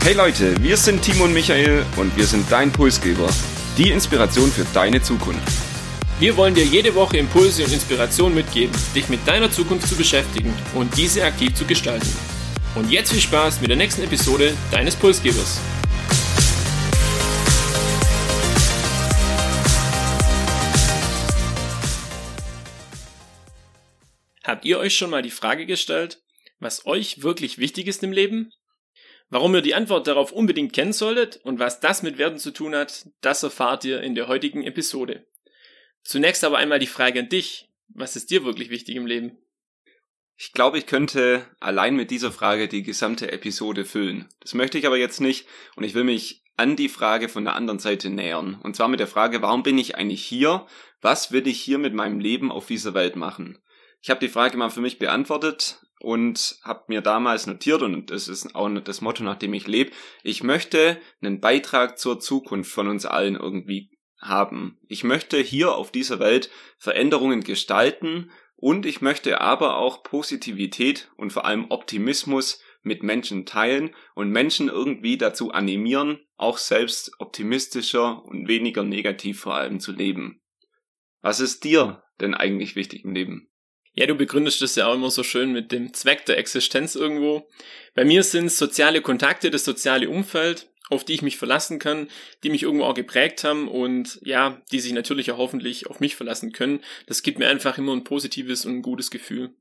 Hey Leute, wir sind Timo und Michael und wir sind dein Pulsgeber. Die Inspiration für deine Zukunft. Wir wollen dir jede Woche Impulse und Inspiration mitgeben, dich mit deiner Zukunft zu beschäftigen und diese aktiv zu gestalten. Und jetzt viel Spaß mit der nächsten Episode deines Pulsgebers. Habt ihr euch schon mal die Frage gestellt, was euch wirklich wichtig ist im Leben? Warum ihr die Antwort darauf unbedingt kennen solltet und was das mit Werten zu tun hat, das erfahrt ihr in der heutigen Episode. Zunächst aber einmal die Frage an dich. Was ist dir wirklich wichtig im Leben? Ich glaube, ich könnte allein mit dieser Frage die gesamte Episode füllen. Das möchte ich aber jetzt nicht und ich will mich an die Frage von der anderen Seite nähern. Und zwar mit der Frage, warum bin ich eigentlich hier? Was will ich hier mit meinem Leben auf dieser Welt machen? Ich habe die Frage mal für mich beantwortet und habe mir damals notiert, und das ist auch das Motto, nach dem ich lebe, ich möchte einen Beitrag zur Zukunft von uns allen irgendwie haben. Ich möchte hier auf dieser Welt Veränderungen gestalten und ich möchte aber auch Positivität und vor allem Optimismus mit Menschen teilen und Menschen irgendwie dazu animieren, auch selbst optimistischer und weniger negativ vor allem zu leben. Was ist dir denn eigentlich wichtig im Leben? Ja, du begründest das ja auch immer so schön mit dem Zweck der Existenz irgendwo. Bei mir sind es soziale Kontakte, das soziale Umfeld, auf die ich mich verlassen kann, die mich irgendwo auch geprägt haben und ja, die sich natürlich auch hoffentlich auf mich verlassen können. Das gibt mir einfach immer ein positives und ein gutes Gefühl.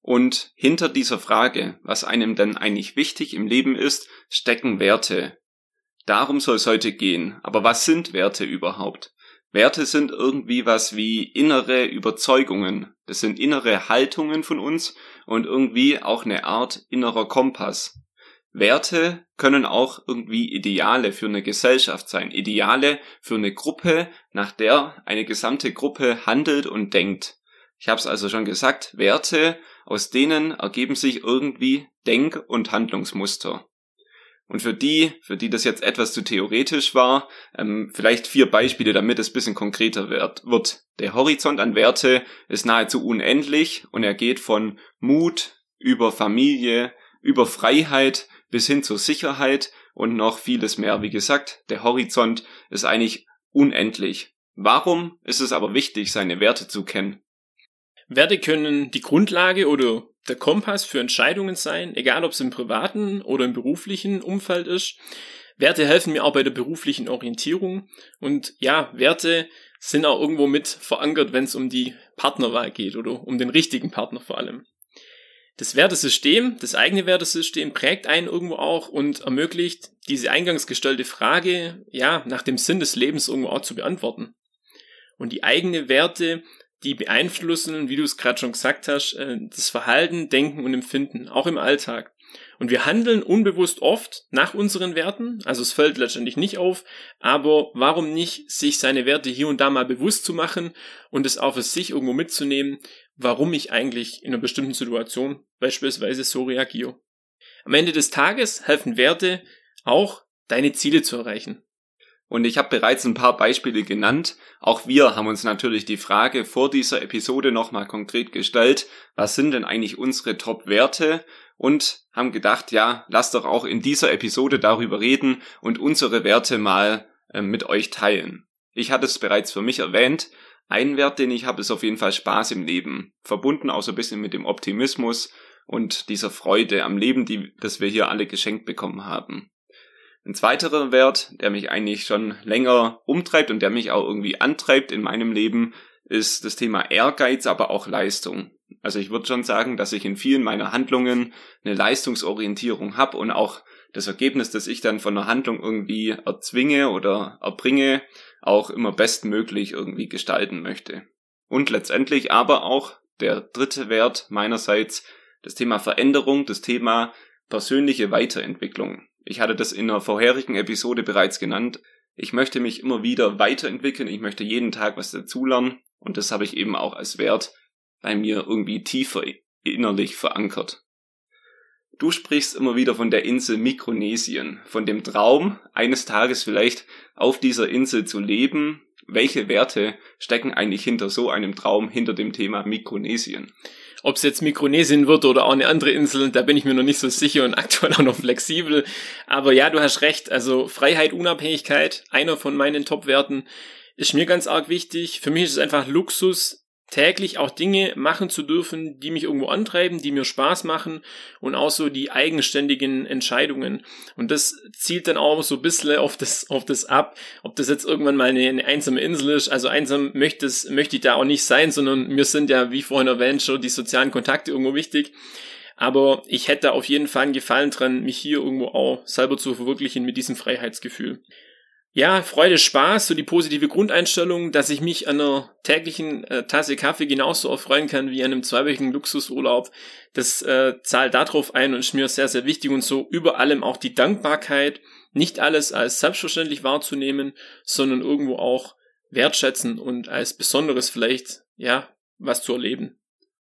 Und hinter dieser Frage, was einem denn eigentlich wichtig im Leben ist, stecken Werte. Darum soll es heute gehen. Aber was sind Werte überhaupt? Werte sind irgendwie was wie innere Überzeugungen. Das sind innere Haltungen von uns und irgendwie auch eine Art innerer Kompass. Werte können auch irgendwie Ideale für eine Gesellschaft sein, Ideale für eine Gruppe, nach der eine gesamte Gruppe handelt und denkt. Ich habe es also schon gesagt, Werte, aus denen ergeben sich irgendwie Denk- und Handlungsmuster. Und für die, für die das jetzt etwas zu theoretisch war, ähm, vielleicht vier Beispiele, damit es bisschen konkreter wird, wird. Der Horizont an Werte ist nahezu unendlich und er geht von Mut über Familie, über Freiheit bis hin zur Sicherheit und noch vieles mehr. Wie gesagt, der Horizont ist eigentlich unendlich. Warum ist es aber wichtig, seine Werte zu kennen? Werte können die Grundlage oder der Kompass für Entscheidungen sein, egal ob es im privaten oder im beruflichen Umfeld ist. Werte helfen mir auch bei der beruflichen Orientierung und ja, Werte sind auch irgendwo mit verankert, wenn es um die Partnerwahl geht oder um den richtigen Partner vor allem. Das Wertesystem, das eigene Wertesystem prägt einen irgendwo auch und ermöglicht, diese eingangs gestellte Frage, ja, nach dem Sinn des Lebens irgendwo auch zu beantworten. Und die eigene Werte die beeinflussen, wie du es gerade schon gesagt hast, äh, das Verhalten, Denken und Empfinden, auch im Alltag. Und wir handeln unbewusst oft nach unseren Werten, also es fällt letztendlich nicht auf, aber warum nicht sich seine Werte hier und da mal bewusst zu machen und es auch für sich irgendwo mitzunehmen, warum ich eigentlich in einer bestimmten Situation beispielsweise so reagiere. Am Ende des Tages helfen Werte auch, deine Ziele zu erreichen. Und ich habe bereits ein paar Beispiele genannt. Auch wir haben uns natürlich die Frage vor dieser Episode nochmal konkret gestellt, was sind denn eigentlich unsere Top-Werte? Und haben gedacht, ja, lass doch auch in dieser Episode darüber reden und unsere Werte mal äh, mit euch teilen. Ich hatte es bereits für mich erwähnt. Ein Wert, den ich habe, ist auf jeden Fall Spaß im Leben. Verbunden auch so ein bisschen mit dem Optimismus und dieser Freude am Leben, die, das wir hier alle geschenkt bekommen haben. Ein zweiterer Wert, der mich eigentlich schon länger umtreibt und der mich auch irgendwie antreibt in meinem Leben, ist das Thema Ehrgeiz, aber auch Leistung. Also ich würde schon sagen, dass ich in vielen meiner Handlungen eine Leistungsorientierung habe und auch das Ergebnis, das ich dann von einer Handlung irgendwie erzwinge oder erbringe, auch immer bestmöglich irgendwie gestalten möchte. Und letztendlich aber auch der dritte Wert meinerseits, das Thema Veränderung, das Thema persönliche Weiterentwicklung. Ich hatte das in einer vorherigen Episode bereits genannt. Ich möchte mich immer wieder weiterentwickeln. Ich möchte jeden Tag was dazulernen. Und das habe ich eben auch als Wert bei mir irgendwie tiefer innerlich verankert. Du sprichst immer wieder von der Insel Mikronesien, von dem Traum, eines Tages vielleicht auf dieser Insel zu leben welche Werte stecken eigentlich hinter so einem Traum, hinter dem Thema Mikronesien? Ob es jetzt Mikronesien wird oder auch eine andere Insel, da bin ich mir noch nicht so sicher und aktuell auch noch flexibel. Aber ja, du hast recht. Also Freiheit, Unabhängigkeit, einer von meinen Top-Werten, ist mir ganz arg wichtig. Für mich ist es einfach Luxus, täglich auch Dinge machen zu dürfen, die mich irgendwo antreiben, die mir Spaß machen und auch so die eigenständigen Entscheidungen. Und das zielt dann auch so ein bisschen auf das, auf das ab, ob das jetzt irgendwann mal eine, eine einsame Insel ist. Also einsam möchte, möchte ich da auch nicht sein, sondern mir sind ja, wie vorhin erwähnt, schon die sozialen Kontakte irgendwo wichtig. Aber ich hätte auf jeden Fall einen Gefallen dran, mich hier irgendwo auch selber zu verwirklichen mit diesem Freiheitsgefühl ja, Freude, Spaß, so die positive Grundeinstellung, dass ich mich an einer täglichen äh, Tasse Kaffee genauso erfreuen kann wie an einem zweiwöchigen Luxusurlaub. Das äh, zahlt darauf ein und ist mir sehr, sehr wichtig und so über allem auch die Dankbarkeit, nicht alles als selbstverständlich wahrzunehmen, sondern irgendwo auch wertschätzen und als Besonderes vielleicht, ja, was zu erleben.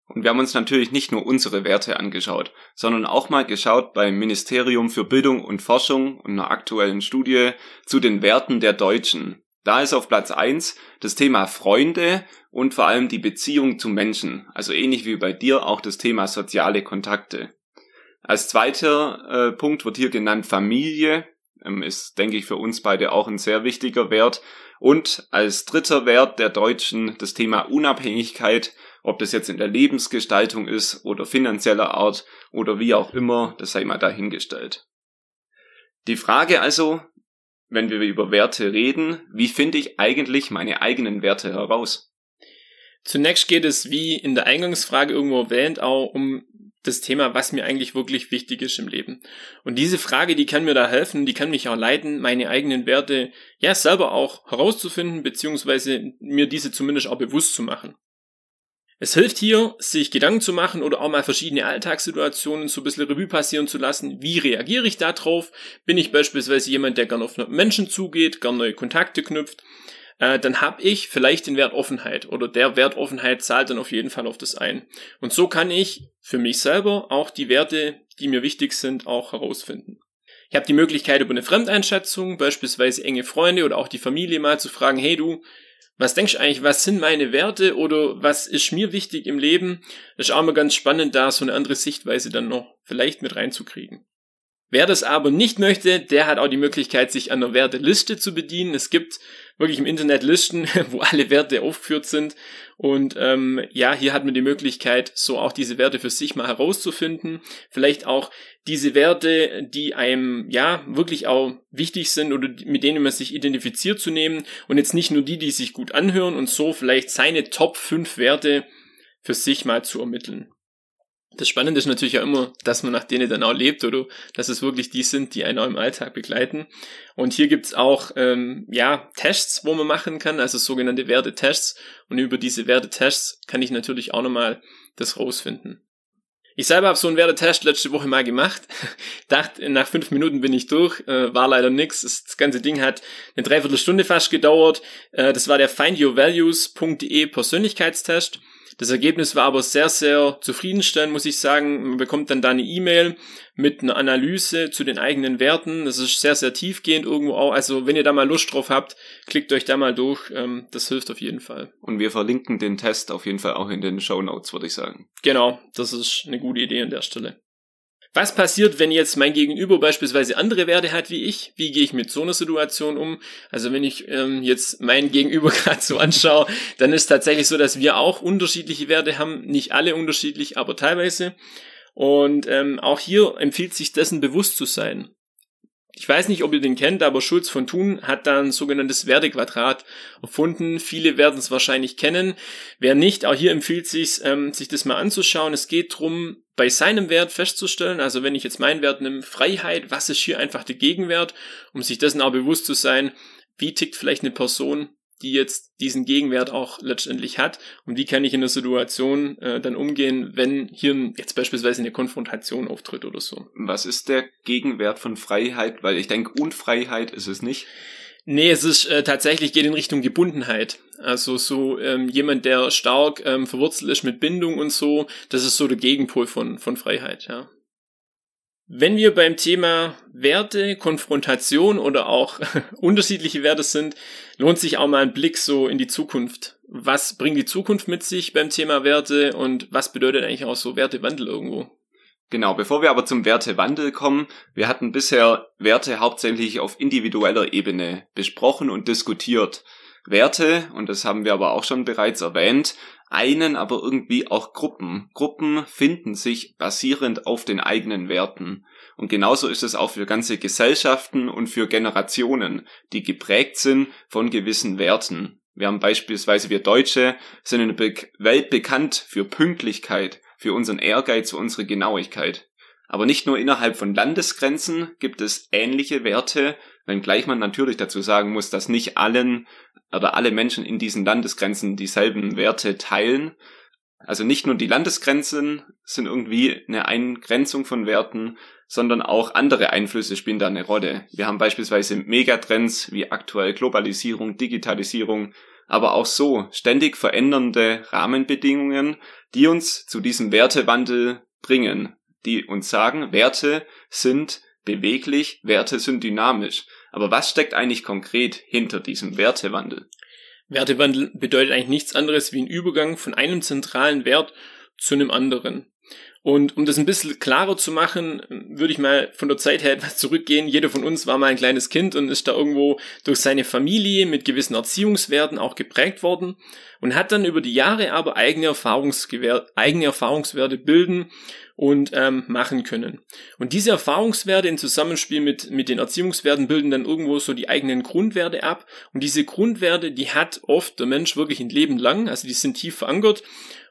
Und wir haben uns natürlich nicht nur unsere Werte angeschaut, sondern auch mal geschaut beim Ministerium für Bildung und Forschung und einer aktuellen Studie zu den Werten der Deutschen. Da ist auf Platz eins das Thema Freunde und vor allem die Beziehung zu Menschen, also ähnlich wie bei dir auch das Thema soziale Kontakte. Als zweiter äh, Punkt wird hier genannt Familie, ähm, ist, denke ich, für uns beide auch ein sehr wichtiger Wert. Und als dritter Wert der Deutschen das Thema Unabhängigkeit ob das jetzt in der Lebensgestaltung ist oder finanzieller Art oder wie auch immer, das sei mal dahingestellt. Die Frage also, wenn wir über Werte reden, wie finde ich eigentlich meine eigenen Werte heraus? Zunächst geht es, wie in der Eingangsfrage irgendwo erwähnt, auch um das Thema, was mir eigentlich wirklich wichtig ist im Leben. Und diese Frage, die kann mir da helfen, die kann mich auch leiten, meine eigenen Werte ja selber auch herauszufinden, beziehungsweise mir diese zumindest auch bewusst zu machen. Es hilft hier, sich Gedanken zu machen oder auch mal verschiedene Alltagssituationen so ein bisschen Revue passieren zu lassen. Wie reagiere ich da drauf? Bin ich beispielsweise jemand, der gerne auf Menschen zugeht, gerne neue Kontakte knüpft? Äh, dann habe ich vielleicht den Wert Offenheit oder der Wert Offenheit zahlt dann auf jeden Fall auf das ein. Und so kann ich für mich selber auch die Werte, die mir wichtig sind, auch herausfinden. Ich habe die Möglichkeit über eine Fremdeinschätzung, beispielsweise enge Freunde oder auch die Familie mal zu fragen, hey du, was denkst du eigentlich, was sind meine Werte oder was ist mir wichtig im Leben? Das ist auch mal ganz spannend, da so eine andere Sichtweise dann noch vielleicht mit reinzukriegen. Wer das aber nicht möchte, der hat auch die Möglichkeit, sich an der Werteliste zu bedienen. Es gibt wirklich im Internet Listen, wo alle Werte aufgeführt sind. Und ähm, ja, hier hat man die Möglichkeit, so auch diese Werte für sich mal herauszufinden. Vielleicht auch diese Werte, die einem ja wirklich auch wichtig sind oder mit denen man sich identifiziert zu nehmen. Und jetzt nicht nur die, die sich gut anhören und so vielleicht seine Top 5 Werte für sich mal zu ermitteln. Das Spannende ist natürlich auch immer, dass man nach denen dann auch lebt oder dass es wirklich die sind, die einen auch im Alltag begleiten. Und hier gibt's auch ähm, ja Tests, wo man machen kann, also sogenannte Wertetests. Und über diese Wertetests kann ich natürlich auch nochmal das rausfinden. Ich selber habe so einen Wertetest letzte Woche mal gemacht. Dachte, nach fünf Minuten bin ich durch. Äh, war leider nix. Das ganze Ding hat eine Dreiviertelstunde fast gedauert. Äh, das war der findyourvalues.de Persönlichkeitstest. Das Ergebnis war aber sehr, sehr zufriedenstellend, muss ich sagen. Man bekommt dann da eine E-Mail mit einer Analyse zu den eigenen Werten. Das ist sehr, sehr tiefgehend irgendwo auch. Also wenn ihr da mal Lust drauf habt, klickt euch da mal durch. Ähm, das hilft auf jeden Fall. Und wir verlinken den Test auf jeden Fall auch in den Show Notes, würde ich sagen. Genau, das ist eine gute Idee an der Stelle. Was passiert, wenn jetzt mein Gegenüber beispielsweise andere Werte hat wie ich? Wie gehe ich mit so einer Situation um? Also wenn ich ähm, jetzt mein Gegenüber gerade so anschaue, dann ist tatsächlich so, dass wir auch unterschiedliche Werte haben. Nicht alle unterschiedlich, aber teilweise. Und ähm, auch hier empfiehlt sich dessen bewusst zu sein. Ich weiß nicht, ob ihr den kennt, aber Schulz von Thun hat da ein sogenanntes Wertequadrat erfunden. Viele werden es wahrscheinlich kennen. Wer nicht, auch hier empfiehlt sich, ähm, sich das mal anzuschauen. Es geht darum, bei seinem Wert festzustellen, also wenn ich jetzt meinen Wert nehme, Freiheit, was ist hier einfach der Gegenwert, um sich dessen auch bewusst zu sein, wie tickt vielleicht eine Person, die jetzt diesen Gegenwert auch letztendlich hat und wie kann ich in der Situation äh, dann umgehen, wenn hier jetzt beispielsweise eine Konfrontation auftritt oder so. Was ist der Gegenwert von Freiheit? Weil ich denke, Unfreiheit ist es nicht. Nee, es ist äh, tatsächlich geht in Richtung Gebundenheit. Also so ähm, jemand, der stark ähm, verwurzelt ist mit Bindung und so, das ist so der Gegenpol von, von Freiheit, ja. Wenn wir beim Thema Werte, Konfrontation oder auch unterschiedliche Werte sind, lohnt sich auch mal ein Blick so in die Zukunft. Was bringt die Zukunft mit sich beim Thema Werte und was bedeutet eigentlich auch so Wertewandel irgendwo? Genau, bevor wir aber zum Wertewandel kommen, wir hatten bisher Werte hauptsächlich auf individueller Ebene besprochen und diskutiert. Werte, und das haben wir aber auch schon bereits erwähnt, einen aber irgendwie auch Gruppen. Gruppen finden sich basierend auf den eigenen Werten. Und genauso ist es auch für ganze Gesellschaften und für Generationen, die geprägt sind von gewissen Werten. Wir haben beispielsweise, wir Deutsche sind in der Welt bekannt für Pünktlichkeit, für unseren Ehrgeiz, für unsere Genauigkeit. Aber nicht nur innerhalb von Landesgrenzen gibt es ähnliche Werte, wenngleich man natürlich dazu sagen muss, dass nicht allen oder alle Menschen in diesen Landesgrenzen dieselben Werte teilen. Also nicht nur die Landesgrenzen sind irgendwie eine Eingrenzung von Werten, sondern auch andere Einflüsse spielen da eine Rolle. Wir haben beispielsweise Megatrends wie aktuell Globalisierung, Digitalisierung, aber auch so ständig verändernde Rahmenbedingungen, die uns zu diesem Wertewandel bringen, die uns sagen, Werte sind beweglich, Werte sind dynamisch. Aber was steckt eigentlich konkret hinter diesem Wertewandel? Wertewandel bedeutet eigentlich nichts anderes wie ein Übergang von einem zentralen Wert zu einem anderen. Und um das ein bisschen klarer zu machen, würde ich mal von der Zeit her etwas zurückgehen. Jeder von uns war mal ein kleines Kind und ist da irgendwo durch seine Familie mit gewissen Erziehungswerten auch geprägt worden und hat dann über die Jahre aber eigene, eigene Erfahrungswerte bilden und ähm, machen können. Und diese Erfahrungswerte in Zusammenspiel mit, mit den Erziehungswerten bilden dann irgendwo so die eigenen Grundwerte ab. Und diese Grundwerte, die hat oft der Mensch wirklich ein Leben lang, also die sind tief verankert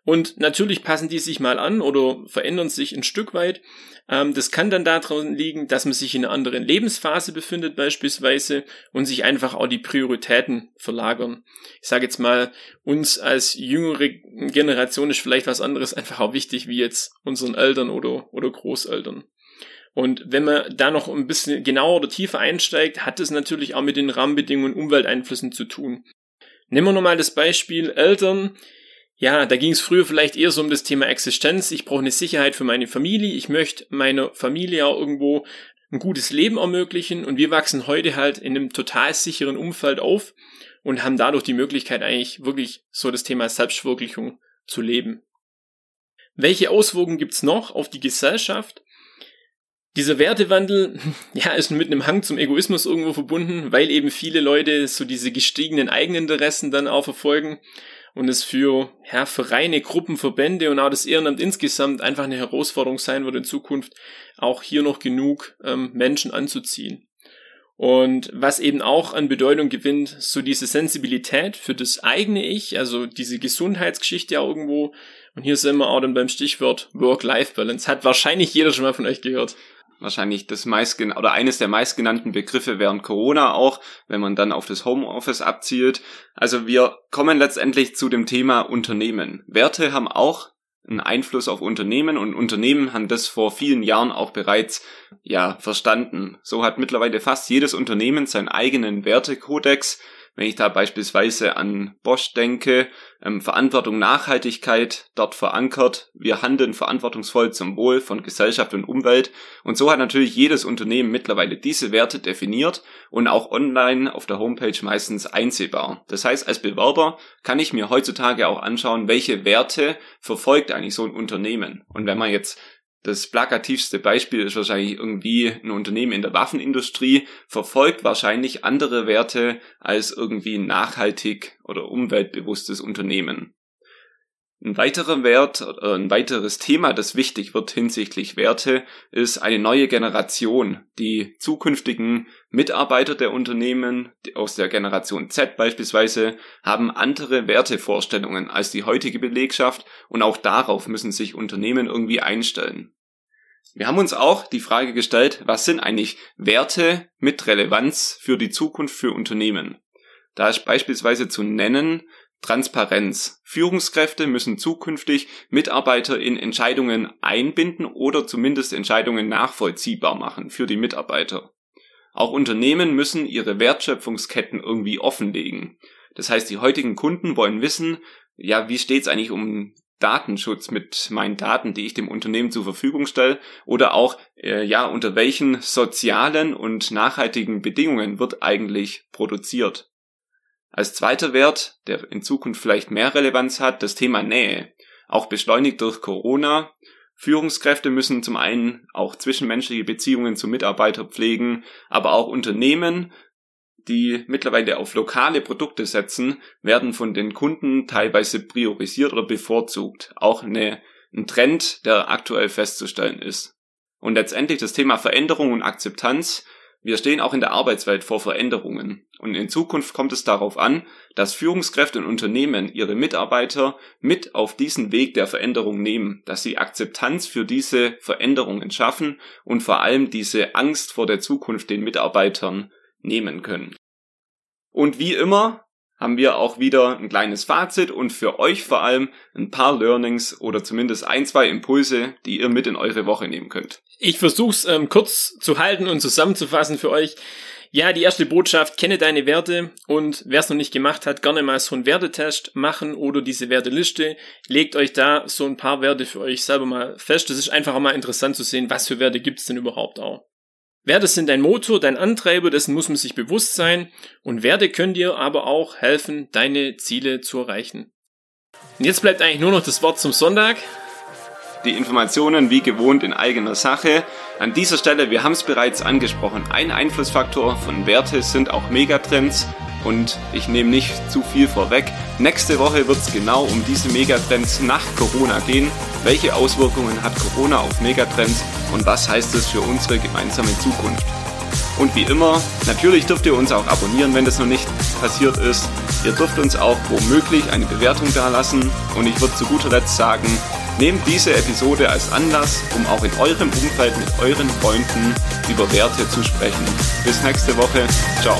und natürlich passen die sich mal an oder verändern sich ein Stück weit. Ähm, das kann dann daran liegen, dass man sich in einer anderen Lebensphase befindet beispielsweise und sich einfach auch die Prioritäten verlagern. Ich sage jetzt mal, uns als jüngere Generation ist vielleicht was anderes einfach auch wichtig wie jetzt unseren Eltern oder, oder Großeltern. Und wenn man da noch ein bisschen genauer oder tiefer einsteigt, hat es natürlich auch mit den Rahmenbedingungen und Umwelteinflüssen zu tun. Nehmen wir nochmal das Beispiel Eltern, ja, da ging es früher vielleicht eher so um das Thema Existenz. Ich brauche eine Sicherheit für meine Familie. Ich möchte meiner Familie auch irgendwo ein gutes Leben ermöglichen. Und wir wachsen heute halt in einem total sicheren Umfeld auf und haben dadurch die Möglichkeit eigentlich wirklich so das Thema Selbstverwirklichung zu leben. Welche Auswirkungen gibt's noch auf die Gesellschaft? Dieser Wertewandel, ja, ist mit einem Hang zum Egoismus irgendwo verbunden, weil eben viele Leute so diese gestiegenen Eigeninteressen dann auch verfolgen und es für ja, Vereine, Gruppen, Verbände und auch das Ehrenamt insgesamt einfach eine Herausforderung sein wird in Zukunft, auch hier noch genug ähm, Menschen anzuziehen. Und was eben auch an Bedeutung gewinnt, so diese Sensibilität für das eigene Ich, also diese Gesundheitsgeschichte auch irgendwo. Und hier sind wir auch dann beim Stichwort Work-Life-Balance. Hat wahrscheinlich jeder schon mal von euch gehört wahrscheinlich das meistgen oder eines der meistgenannten Begriffe während Corona auch, wenn man dann auf das Homeoffice abzielt. Also wir kommen letztendlich zu dem Thema Unternehmen. Werte haben auch einen Einfluss auf Unternehmen und Unternehmen haben das vor vielen Jahren auch bereits ja verstanden. So hat mittlerweile fast jedes Unternehmen seinen eigenen Wertekodex, wenn ich da beispielsweise an Bosch denke, ähm, Verantwortung, Nachhaltigkeit dort verankert. Wir handeln verantwortungsvoll zum Wohl von Gesellschaft und Umwelt. Und so hat natürlich jedes Unternehmen mittlerweile diese Werte definiert und auch online auf der Homepage meistens einsehbar. Das heißt, als Bewerber kann ich mir heutzutage auch anschauen, welche Werte verfolgt eigentlich so ein Unternehmen. Und wenn man jetzt das plakativste Beispiel ist wahrscheinlich irgendwie ein Unternehmen in der Waffenindustrie verfolgt wahrscheinlich andere Werte als irgendwie ein nachhaltig oder umweltbewusstes Unternehmen. Ein weiterer Wert, äh, ein weiteres Thema, das wichtig wird hinsichtlich Werte, ist eine neue Generation. Die zukünftigen Mitarbeiter der Unternehmen aus der Generation Z beispielsweise haben andere Wertevorstellungen als die heutige Belegschaft und auch darauf müssen sich Unternehmen irgendwie einstellen. Wir haben uns auch die Frage gestellt, was sind eigentlich Werte mit Relevanz für die Zukunft für Unternehmen? Da ist beispielsweise zu nennen Transparenz. Führungskräfte müssen zukünftig Mitarbeiter in Entscheidungen einbinden oder zumindest Entscheidungen nachvollziehbar machen für die Mitarbeiter. Auch Unternehmen müssen ihre Wertschöpfungsketten irgendwie offenlegen. Das heißt, die heutigen Kunden wollen wissen, ja, wie steht's eigentlich um Datenschutz mit meinen Daten, die ich dem Unternehmen zur Verfügung stelle oder auch äh, ja unter welchen sozialen und nachhaltigen Bedingungen wird eigentlich produziert. Als zweiter Wert, der in Zukunft vielleicht mehr Relevanz hat, das Thema Nähe. Auch beschleunigt durch Corona. Führungskräfte müssen zum einen auch zwischenmenschliche Beziehungen zu Mitarbeitern pflegen, aber auch Unternehmen die mittlerweile auf lokale Produkte setzen, werden von den Kunden teilweise priorisiert oder bevorzugt. Auch eine, ein Trend, der aktuell festzustellen ist. Und letztendlich das Thema Veränderung und Akzeptanz. Wir stehen auch in der Arbeitswelt vor Veränderungen. Und in Zukunft kommt es darauf an, dass Führungskräfte und Unternehmen ihre Mitarbeiter mit auf diesen Weg der Veränderung nehmen, dass sie Akzeptanz für diese Veränderungen schaffen und vor allem diese Angst vor der Zukunft den Mitarbeitern nehmen können. Und wie immer haben wir auch wieder ein kleines Fazit und für euch vor allem ein paar Learnings oder zumindest ein, zwei Impulse, die ihr mit in eure Woche nehmen könnt. Ich versuch's ähm, kurz zu halten und zusammenzufassen für euch. Ja, die erste Botschaft, kenne deine Werte und wer es noch nicht gemacht hat, gerne mal so einen Wertetest machen oder diese Werteliste. Legt euch da so ein paar Werte für euch selber mal fest. Das ist einfach mal interessant zu sehen, was für Werte gibt's denn überhaupt auch. Werte sind dein Motor, dein Antreiber, dessen muss man sich bewusst sein und Werte können dir aber auch helfen, deine Ziele zu erreichen. Und jetzt bleibt eigentlich nur noch das Wort zum Sonntag. Die Informationen wie gewohnt in eigener Sache. An dieser Stelle, wir haben es bereits angesprochen, ein Einflussfaktor von Werte sind auch Megatrends und ich nehme nicht zu viel vorweg. Nächste Woche wird es genau um diese Megatrends nach Corona gehen. Welche Auswirkungen hat Corona auf Megatrends und was heißt es für unsere gemeinsame Zukunft? Und wie immer, natürlich dürft ihr uns auch abonnieren, wenn das noch nicht passiert ist. Ihr dürft uns auch womöglich eine Bewertung dalassen. Und ich würde zu guter Letzt sagen, nehmt diese Episode als Anlass, um auch in eurem Umfeld mit euren Freunden über Werte zu sprechen. Bis nächste Woche. Ciao.